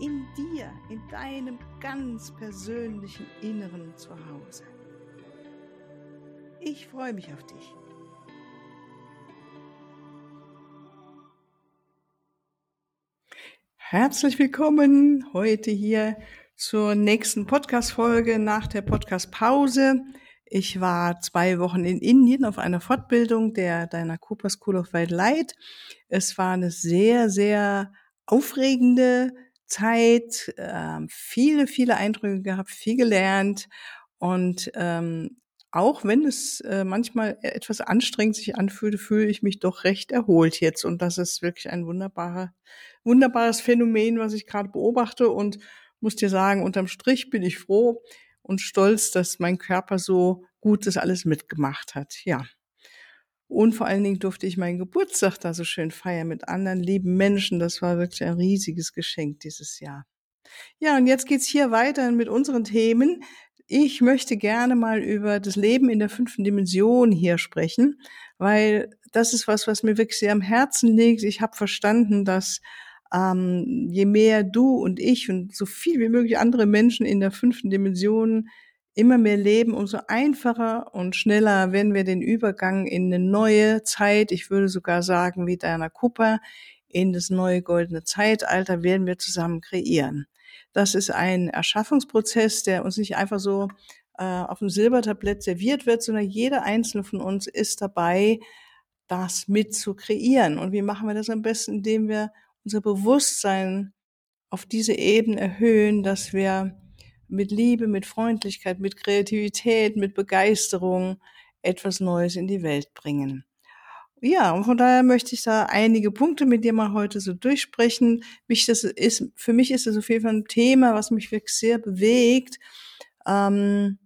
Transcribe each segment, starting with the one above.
in dir, in deinem ganz persönlichen Inneren zu Hause. Ich freue mich auf dich. Herzlich willkommen heute hier zur nächsten Podcast-Folge nach der Podcast-Pause. Ich war zwei Wochen in Indien auf einer Fortbildung der Deiner Cooper School of Wild Light. Es war eine sehr, sehr aufregende Zeit, äh, viele, viele Eindrücke gehabt, viel gelernt und ähm, auch wenn es äh, manchmal etwas anstrengend sich anfühlte, fühle ich mich doch recht erholt jetzt. Und das ist wirklich ein wunderbarer, wunderbares Phänomen, was ich gerade beobachte. Und muss dir sagen, unterm Strich bin ich froh und stolz, dass mein Körper so gut das alles mitgemacht hat. Ja. Und vor allen Dingen durfte ich meinen Geburtstag da so schön feiern mit anderen lieben Menschen. Das war wirklich ein riesiges Geschenk dieses Jahr. Ja, und jetzt geht's hier weiter mit unseren Themen. Ich möchte gerne mal über das Leben in der fünften Dimension hier sprechen, weil das ist was, was mir wirklich sehr am Herzen liegt. Ich habe verstanden, dass ähm, je mehr du und ich und so viel wie möglich andere Menschen in der fünften Dimension immer mehr leben, umso einfacher und schneller werden wir den Übergang in eine neue Zeit, ich würde sogar sagen, wie Diana Cooper, in das neue goldene Zeitalter werden wir zusammen kreieren. Das ist ein Erschaffungsprozess, der uns nicht einfach so äh, auf dem Silbertablett serviert wird, sondern jeder einzelne von uns ist dabei, das mit zu kreieren. Und wie machen wir das am besten? Indem wir unser Bewusstsein auf diese Ebene erhöhen, dass wir mit Liebe, mit Freundlichkeit, mit Kreativität, mit Begeisterung etwas Neues in die Welt bringen. Ja, und von daher möchte ich da einige Punkte mit dir mal heute so durchsprechen. Mich das ist, für mich ist es auf jeden Fall ein Thema, was mich wirklich sehr bewegt. Ähm,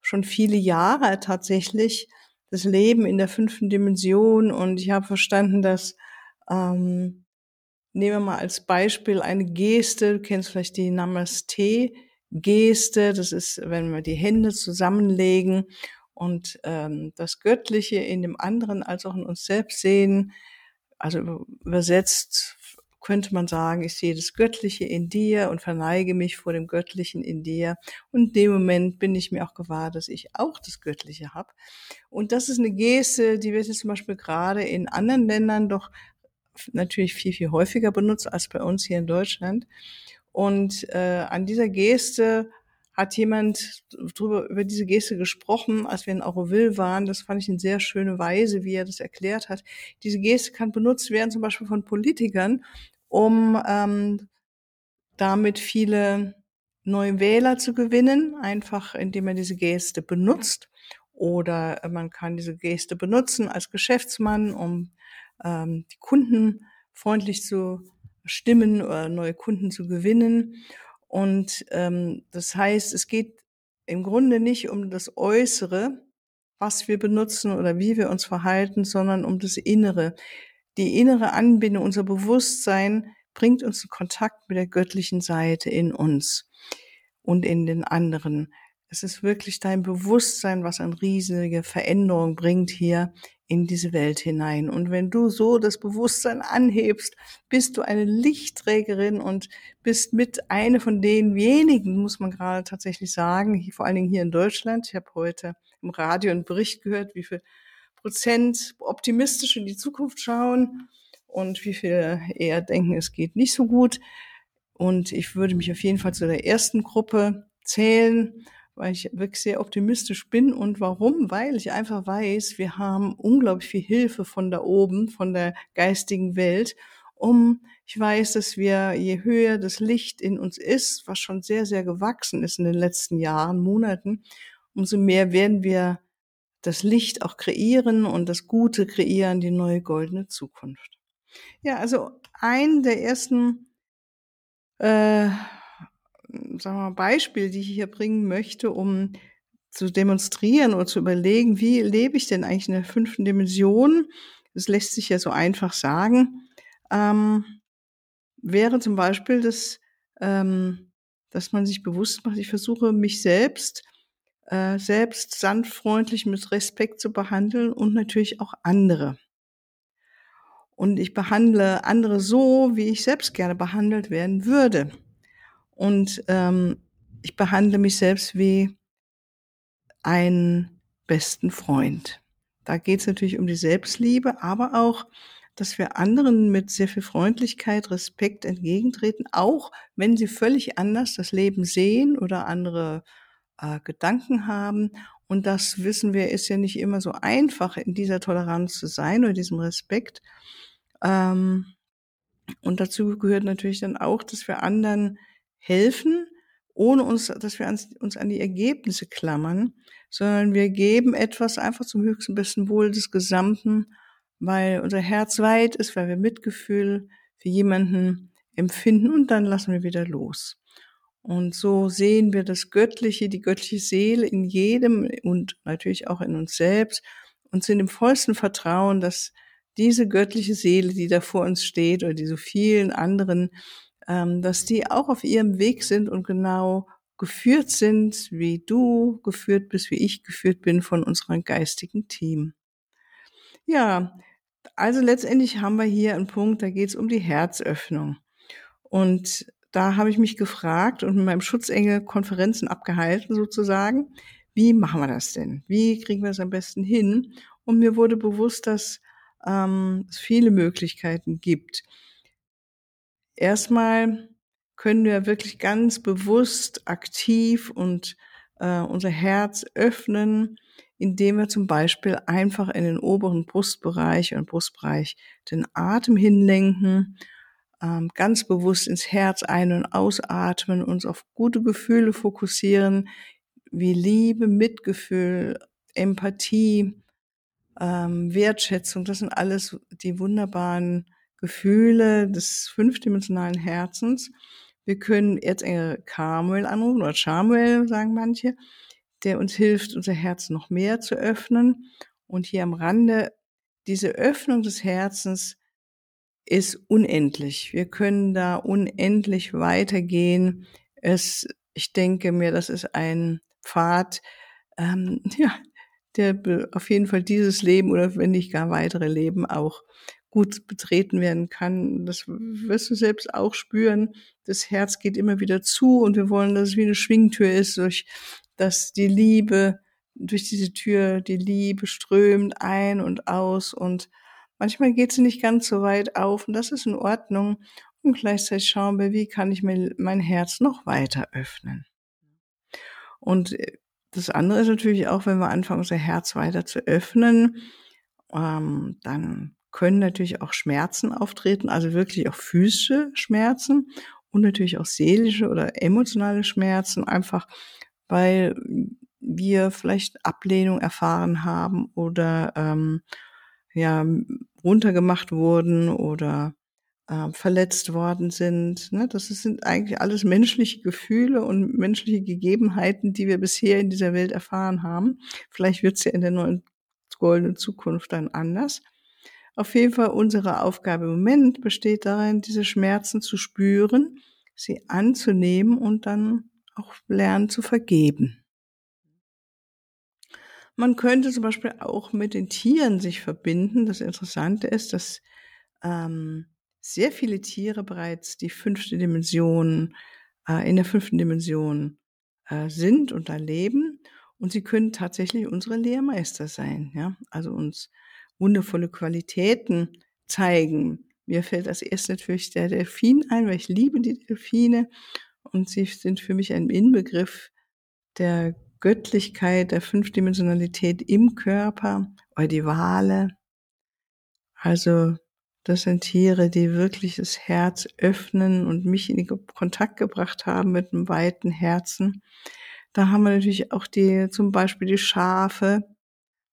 schon viele Jahre tatsächlich das Leben in der fünften Dimension und ich habe verstanden, dass ähm, nehmen wir mal als Beispiel eine Geste, du kennst vielleicht die Namaste, Geste, das ist, wenn wir die Hände zusammenlegen und ähm, das Göttliche in dem anderen als auch in uns selbst sehen. Also übersetzt könnte man sagen, ich sehe das Göttliche in dir und verneige mich vor dem Göttlichen in dir. Und in dem Moment bin ich mir auch gewahr, dass ich auch das Göttliche habe. Und das ist eine Geste, die wird jetzt zum Beispiel gerade in anderen Ländern doch natürlich viel, viel häufiger benutzt als bei uns hier in Deutschland. Und äh, an dieser Geste hat jemand drüber, über diese Geste gesprochen, als wir in Auroville waren. Das fand ich eine sehr schöne Weise, wie er das erklärt hat. Diese Geste kann benutzt werden, zum Beispiel von Politikern, um ähm, damit viele neue Wähler zu gewinnen, einfach indem man diese Geste benutzt. Oder man kann diese Geste benutzen als Geschäftsmann, um ähm, die Kunden freundlich zu Stimmen oder neue Kunden zu gewinnen. Und ähm, das heißt, es geht im Grunde nicht um das Äußere, was wir benutzen oder wie wir uns verhalten, sondern um das Innere. Die innere Anbindung, unser Bewusstsein bringt uns in Kontakt mit der göttlichen Seite in uns und in den anderen. Es ist wirklich dein Bewusstsein, was eine riesige Veränderung bringt hier in diese Welt hinein. Und wenn du so das Bewusstsein anhebst, bist du eine Lichtträgerin und bist mit eine von den wenigen, muss man gerade tatsächlich sagen, vor allen Dingen hier in Deutschland. Ich habe heute im Radio einen Bericht gehört, wie viel Prozent optimistisch in die Zukunft schauen und wie viel eher denken, es geht nicht so gut. Und ich würde mich auf jeden Fall zu der ersten Gruppe zählen weil ich wirklich sehr optimistisch bin. Und warum? Weil ich einfach weiß, wir haben unglaublich viel Hilfe von da oben, von der geistigen Welt, um, ich weiß, dass wir, je höher das Licht in uns ist, was schon sehr, sehr gewachsen ist in den letzten Jahren, Monaten, umso mehr werden wir das Licht auch kreieren und das Gute kreieren, die neue goldene Zukunft. Ja, also ein der ersten äh, sagen wir mal, Beispiele, die ich hier bringen möchte, um zu demonstrieren oder zu überlegen, wie lebe ich denn eigentlich in der fünften Dimension? Das lässt sich ja so einfach sagen. Ähm, wäre zum Beispiel das, ähm, dass man sich bewusst macht, ich versuche mich selbst, äh, selbst sanftfreundlich mit Respekt zu behandeln und natürlich auch andere. Und ich behandle andere so, wie ich selbst gerne behandelt werden würde. Und ähm, ich behandle mich selbst wie einen besten Freund. Da geht es natürlich um die Selbstliebe, aber auch, dass wir anderen mit sehr viel Freundlichkeit, Respekt entgegentreten, auch wenn sie völlig anders das Leben sehen oder andere äh, Gedanken haben. Und das wissen wir, ist ja nicht immer so einfach, in dieser Toleranz zu sein oder diesem Respekt. Ähm, und dazu gehört natürlich dann auch, dass wir anderen helfen, ohne uns, dass wir uns an die Ergebnisse klammern, sondern wir geben etwas einfach zum höchsten besten Wohl des Gesamten, weil unser Herz weit ist, weil wir Mitgefühl für jemanden empfinden und dann lassen wir wieder los. Und so sehen wir das Göttliche, die göttliche Seele in jedem und natürlich auch in uns selbst und sind im vollsten Vertrauen, dass diese göttliche Seele, die da vor uns steht oder die so vielen anderen dass die auch auf ihrem Weg sind und genau geführt sind, wie du geführt bist, wie ich geführt bin von unserem geistigen Team. Ja, also letztendlich haben wir hier einen Punkt, da geht es um die Herzöffnung. Und da habe ich mich gefragt und mit meinem Schutzengel Konferenzen abgehalten sozusagen. Wie machen wir das denn? Wie kriegen wir das am besten hin? Und mir wurde bewusst, dass ähm, es viele Möglichkeiten gibt. Erstmal können wir wirklich ganz bewusst, aktiv und äh, unser Herz öffnen, indem wir zum Beispiel einfach in den oberen Brustbereich und Brustbereich den Atem hinlenken, ähm, ganz bewusst ins Herz ein- und ausatmen, uns auf gute Gefühle fokussieren, wie Liebe, Mitgefühl, Empathie, ähm, Wertschätzung. Das sind alles die wunderbaren Gefühle des fünfdimensionalen Herzens. Wir können Erzengel Carmel anrufen oder Charmuel, sagen manche, der uns hilft, unser Herz noch mehr zu öffnen. Und hier am Rande, diese Öffnung des Herzens ist unendlich. Wir können da unendlich weitergehen. Es, ich denke mir, das ist ein Pfad, ähm, ja, der auf jeden Fall dieses Leben oder wenn nicht gar weitere Leben auch gut betreten werden kann. Das wirst du selbst auch spüren. Das Herz geht immer wieder zu und wir wollen, dass es wie eine Schwingtür ist, durch dass die Liebe durch diese Tür, die Liebe strömt ein und aus und manchmal geht sie nicht ganz so weit auf und das ist in Ordnung. Und gleichzeitig schauen wir, wie kann ich mir mein Herz noch weiter öffnen. Und äh, das andere ist natürlich auch, wenn wir anfangen, unser Herz weiter zu öffnen, ähm, dann können natürlich auch Schmerzen auftreten, also wirklich auch physische Schmerzen und natürlich auch seelische oder emotionale Schmerzen, einfach weil wir vielleicht Ablehnung erfahren haben oder ähm, ja runtergemacht wurden oder äh, verletzt worden sind. Ne? Das sind eigentlich alles menschliche Gefühle und menschliche Gegebenheiten, die wir bisher in dieser Welt erfahren haben. Vielleicht wird es ja in der neuen goldenen Zukunft dann anders. Auf jeden Fall unsere Aufgabe im Moment besteht darin, diese Schmerzen zu spüren, sie anzunehmen und dann auch lernen zu vergeben. Man könnte zum Beispiel auch mit den Tieren sich verbinden. Das Interessante ist, dass ähm, sehr viele Tiere bereits die fünfte Dimension, äh, in der fünften Dimension äh, sind und da leben. Und sie können tatsächlich unsere Lehrmeister sein, ja. Also uns wundervolle Qualitäten zeigen. Mir fällt als erstes natürlich der Delfin ein, weil ich liebe die Delfine und sie sind für mich ein Inbegriff der Göttlichkeit, der Fünfdimensionalität im Körper oder die Wale. Also das sind Tiere, die wirklich das Herz öffnen und mich in Kontakt gebracht haben mit einem weiten Herzen. Da haben wir natürlich auch die, zum Beispiel die Schafe,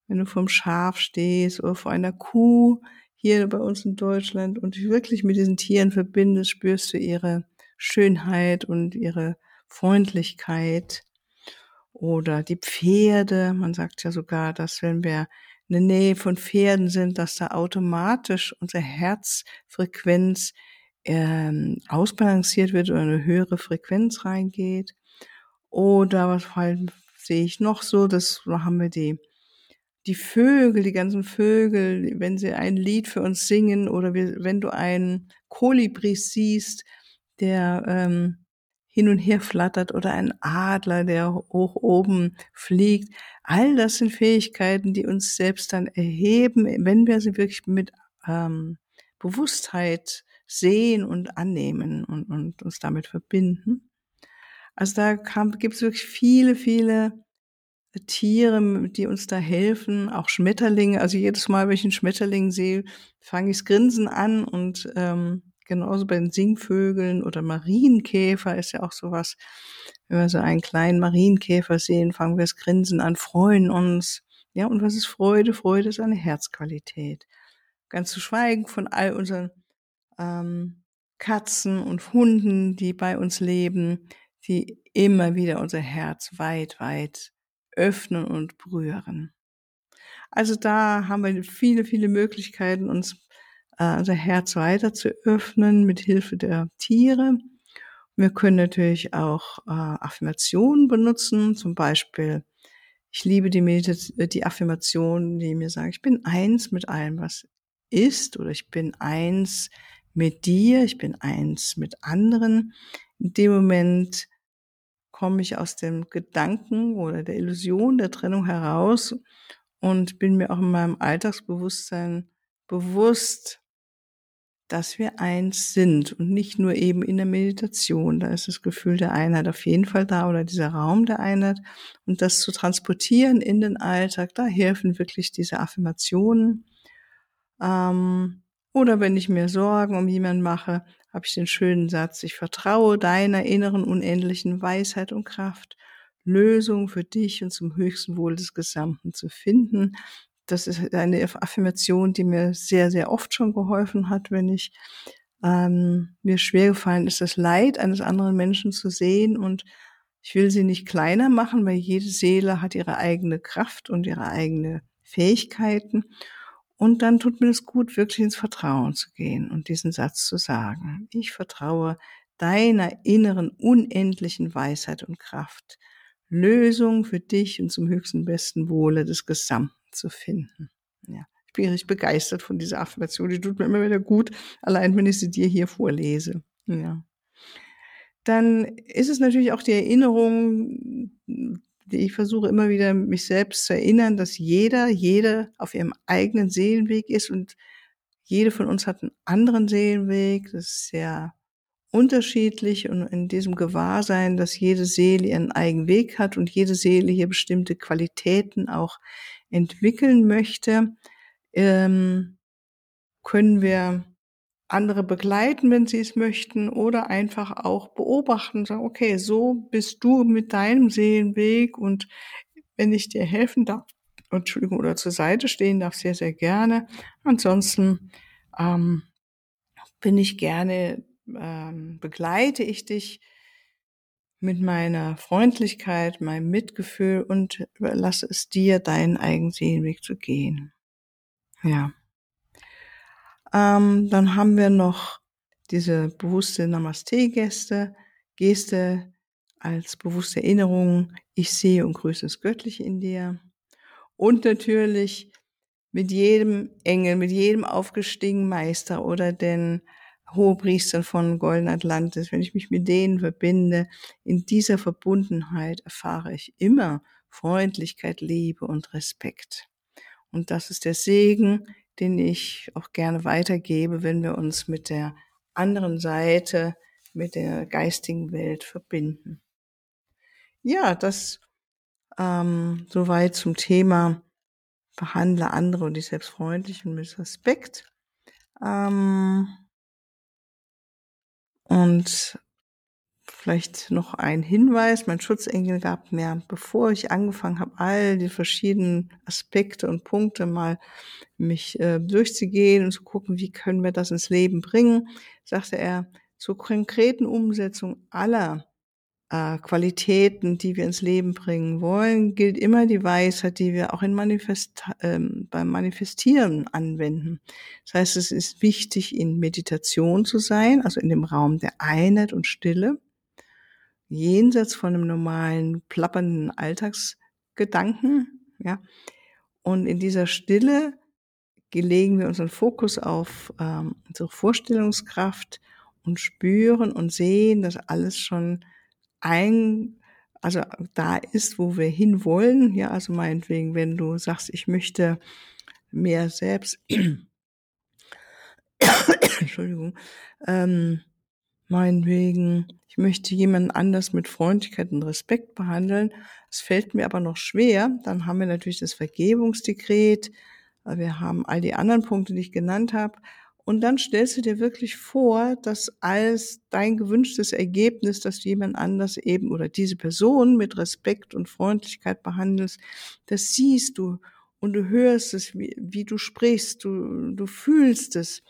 wenn du vom Schaf stehst oder vor einer Kuh hier bei uns in Deutschland und dich wirklich mit diesen Tieren verbindest, spürst du ihre Schönheit und ihre Freundlichkeit oder die Pferde. Man sagt ja sogar, dass wenn wir in der Nähe von Pferden sind, dass da automatisch unsere Herzfrequenz ähm, ausbalanciert wird oder eine höhere Frequenz reingeht. Oder was halt sehe ich noch so, das haben wir die die Vögel, die ganzen Vögel, wenn sie ein Lied für uns singen oder wenn du einen Kolibri siehst, der ähm, hin und her flattert oder ein Adler, der hoch oben fliegt. All das sind Fähigkeiten, die uns selbst dann erheben, wenn wir sie wirklich mit ähm, Bewusstheit sehen und annehmen und, und uns damit verbinden. Also da gibt es wirklich viele, viele Tiere, die uns da helfen, auch Schmetterlinge. Also jedes Mal, wenn ich einen Schmetterling sehe, fange ich Grinsen an und ähm, genauso bei den Singvögeln oder Marienkäfer ist ja auch sowas. Wenn wir so einen kleinen Marienkäfer sehen, fangen wir das Grinsen an, freuen uns. Ja, und was ist Freude? Freude ist eine Herzqualität. Ganz zu schweigen von all unseren ähm, Katzen und Hunden, die bei uns leben, die immer wieder unser Herz weit, weit öffnen und berühren. Also da haben wir viele, viele Möglichkeiten, uns äh, unser Herz weiter zu öffnen mit Hilfe der Tiere. Wir können natürlich auch äh, Affirmationen benutzen, zum Beispiel ich liebe die, die Affirmation, die mir sagen, ich bin eins mit allem, was ist, oder ich bin eins mit dir, ich bin eins mit anderen. In dem Moment komme ich aus dem Gedanken oder der Illusion der Trennung heraus und bin mir auch in meinem Alltagsbewusstsein bewusst, dass wir eins sind und nicht nur eben in der Meditation. Da ist das Gefühl der Einheit auf jeden Fall da oder dieser Raum der Einheit. Und das zu transportieren in den Alltag, da helfen wirklich diese Affirmationen. Ähm, oder wenn ich mir Sorgen um jemanden mache, habe ich den schönen Satz, ich vertraue deiner inneren unendlichen Weisheit und Kraft, Lösung für dich und zum höchsten Wohl des Gesamten zu finden. Das ist eine Affirmation, die mir sehr, sehr oft schon geholfen hat, wenn ich ähm, mir schwer gefallen ist, das Leid eines anderen Menschen zu sehen und ich will sie nicht kleiner machen, weil jede Seele hat ihre eigene Kraft und ihre eigene Fähigkeiten. Und dann tut mir es gut, wirklich ins Vertrauen zu gehen und diesen Satz zu sagen. Ich vertraue deiner inneren unendlichen Weisheit und Kraft, Lösung für dich und zum höchsten besten Wohle des Gesamten zu finden. Ja, ich bin richtig begeistert von dieser Affirmation. Die tut mir immer wieder gut, allein wenn ich sie dir hier vorlese. Ja. Dann ist es natürlich auch die Erinnerung, ich versuche immer wieder mich selbst zu erinnern, dass jeder, jede auf ihrem eigenen Seelenweg ist und jede von uns hat einen anderen Seelenweg. Das ist sehr unterschiedlich und in diesem Gewahrsein, dass jede Seele ihren eigenen Weg hat und jede Seele hier bestimmte Qualitäten auch entwickeln möchte, ähm, können wir andere begleiten, wenn sie es möchten, oder einfach auch beobachten, sagen, okay, so bist du mit deinem Seelenweg und wenn ich dir helfen darf, Entschuldigung, oder zur Seite stehen darf, sehr, sehr gerne. Ansonsten ähm, bin ich gerne, ähm, begleite ich dich mit meiner Freundlichkeit, meinem Mitgefühl und überlasse es dir, deinen eigenen Seelenweg zu gehen. Ja. Ähm, dann haben wir noch diese bewusste Namaste-Geste, Geste als bewusste Erinnerung, ich sehe und grüße das Göttliche in dir. Und natürlich mit jedem Engel, mit jedem aufgestiegenen Meister oder den Hohepriestern von Golden Atlantis, wenn ich mich mit denen verbinde, in dieser Verbundenheit erfahre ich immer Freundlichkeit, Liebe und Respekt. Und das ist der Segen, den ich auch gerne weitergebe, wenn wir uns mit der anderen Seite, mit der geistigen Welt verbinden. Ja, das ähm, soweit zum Thema behandle andere und dich selbst freundlich und mit Respekt. Ähm, und Vielleicht noch ein Hinweis, mein Schutzengel gab mir, bevor ich angefangen habe, all die verschiedenen Aspekte und Punkte mal mich äh, durchzugehen und zu gucken, wie können wir das ins Leben bringen, sagte er, zur konkreten Umsetzung aller äh, Qualitäten, die wir ins Leben bringen wollen, gilt immer die Weisheit, die wir auch in Manifest, ähm, beim Manifestieren anwenden. Das heißt, es ist wichtig, in Meditation zu sein, also in dem Raum der Einheit und Stille, jenseits von einem normalen, plappernden Alltagsgedanken, ja. Und in dieser Stille legen wir unseren Fokus auf ähm, unsere Vorstellungskraft und spüren und sehen, dass alles schon ein, also da ist, wo wir hinwollen. Ja, also meinetwegen, wenn du sagst, ich möchte mehr selbst, Entschuldigung, ähm, meinetwegen, ich möchte jemanden anders mit Freundlichkeit und Respekt behandeln. Es fällt mir aber noch schwer. Dann haben wir natürlich das Vergebungsdekret. Wir haben all die anderen Punkte, die ich genannt habe. Und dann stellst du dir wirklich vor, dass als dein gewünschtes Ergebnis, dass du jemand anders eben oder diese Person mit Respekt und Freundlichkeit behandelst, das siehst du und du hörst es, wie, wie du sprichst, du, du fühlst es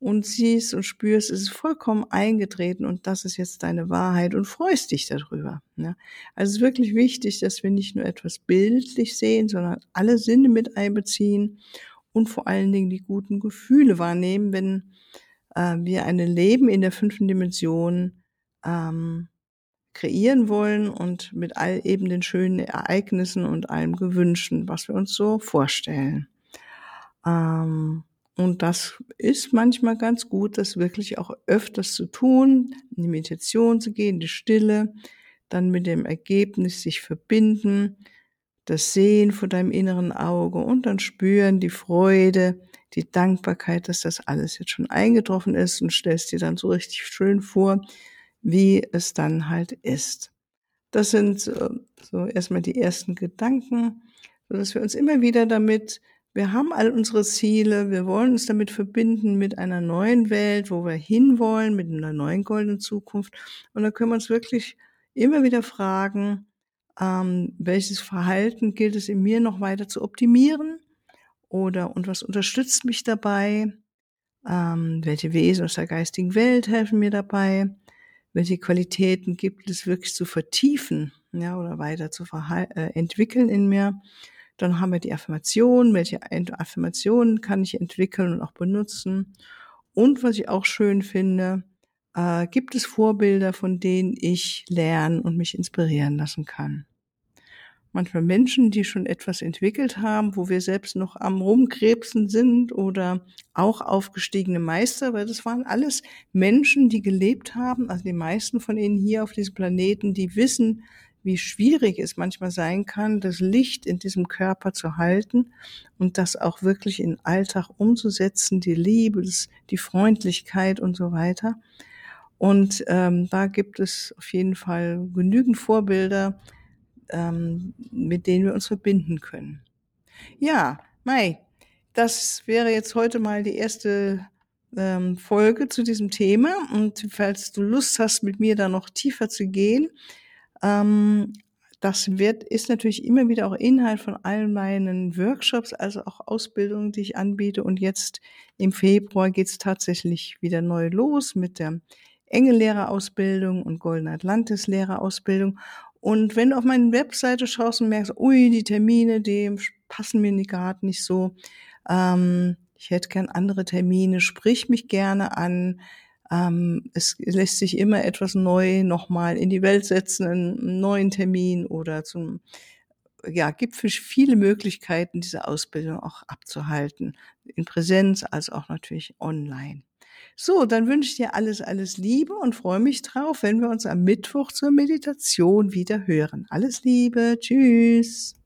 und siehst und spürst, es ist vollkommen eingetreten und das ist jetzt deine Wahrheit und freust dich darüber. Ne? Also es ist wirklich wichtig, dass wir nicht nur etwas bildlich sehen, sondern alle Sinne mit einbeziehen und vor allen Dingen die guten Gefühle wahrnehmen, wenn äh, wir ein Leben in der fünften Dimension ähm, kreieren wollen und mit all eben den schönen Ereignissen und allem Gewünschen, was wir uns so vorstellen. Ähm, und das ist manchmal ganz gut, das wirklich auch öfters zu tun, in die Meditation zu gehen, die Stille, dann mit dem Ergebnis sich verbinden, das Sehen vor deinem inneren Auge und dann spüren die Freude, die Dankbarkeit, dass das alles jetzt schon eingetroffen ist und stellst dir dann so richtig schön vor, wie es dann halt ist. Das sind so erstmal die ersten Gedanken, so dass wir uns immer wieder damit, wir haben all unsere Ziele, wir wollen uns damit verbinden mit einer neuen Welt, wo wir hinwollen, mit einer neuen goldenen Zukunft. Und da können wir uns wirklich immer wieder fragen, ähm, welches Verhalten gilt es in mir noch weiter zu optimieren oder und was unterstützt mich dabei, ähm, welche Wesen aus der geistigen Welt helfen mir dabei, welche Qualitäten gibt es wirklich zu vertiefen ja, oder weiter zu äh, entwickeln in mir. Dann haben wir die Affirmation, welche Affirmationen kann ich entwickeln und auch benutzen. Und was ich auch schön finde, äh, gibt es Vorbilder, von denen ich lernen und mich inspirieren lassen kann manchmal Menschen, die schon etwas entwickelt haben, wo wir selbst noch am Rumkrebsen sind oder auch aufgestiegene Meister, weil das waren alles Menschen, die gelebt haben, also die meisten von ihnen hier auf diesem Planeten, die wissen, wie schwierig es manchmal sein kann, das Licht in diesem Körper zu halten und das auch wirklich in Alltag umzusetzen, die Liebe, die Freundlichkeit und so weiter. Und ähm, da gibt es auf jeden Fall genügend Vorbilder, ähm, mit denen wir uns verbinden können. Ja, Mai, das wäre jetzt heute mal die erste ähm, Folge zu diesem Thema. Und falls du Lust hast, mit mir da noch tiefer zu gehen, ähm, das wird, ist natürlich immer wieder auch Inhalt von allen meinen Workshops, also auch Ausbildungen, die ich anbiete. Und jetzt im Februar geht es tatsächlich wieder neu los mit der Engellehrerausbildung und Golden Atlantis Lehrerausbildung. Und wenn du auf meine Webseite schaust und merkst, ui, die Termine, die passen mir gerade nicht so, ähm, ich hätte gern andere Termine, sprich mich gerne an. Ähm, es lässt sich immer etwas neu nochmal in die Welt setzen, einen neuen Termin oder zum, ja, gibt viele Möglichkeiten, diese Ausbildung auch abzuhalten. In Präsenz als auch natürlich online. So, dann wünsche ich dir alles, alles Liebe und freue mich drauf, wenn wir uns am Mittwoch zur Meditation wieder hören. Alles Liebe, tschüss.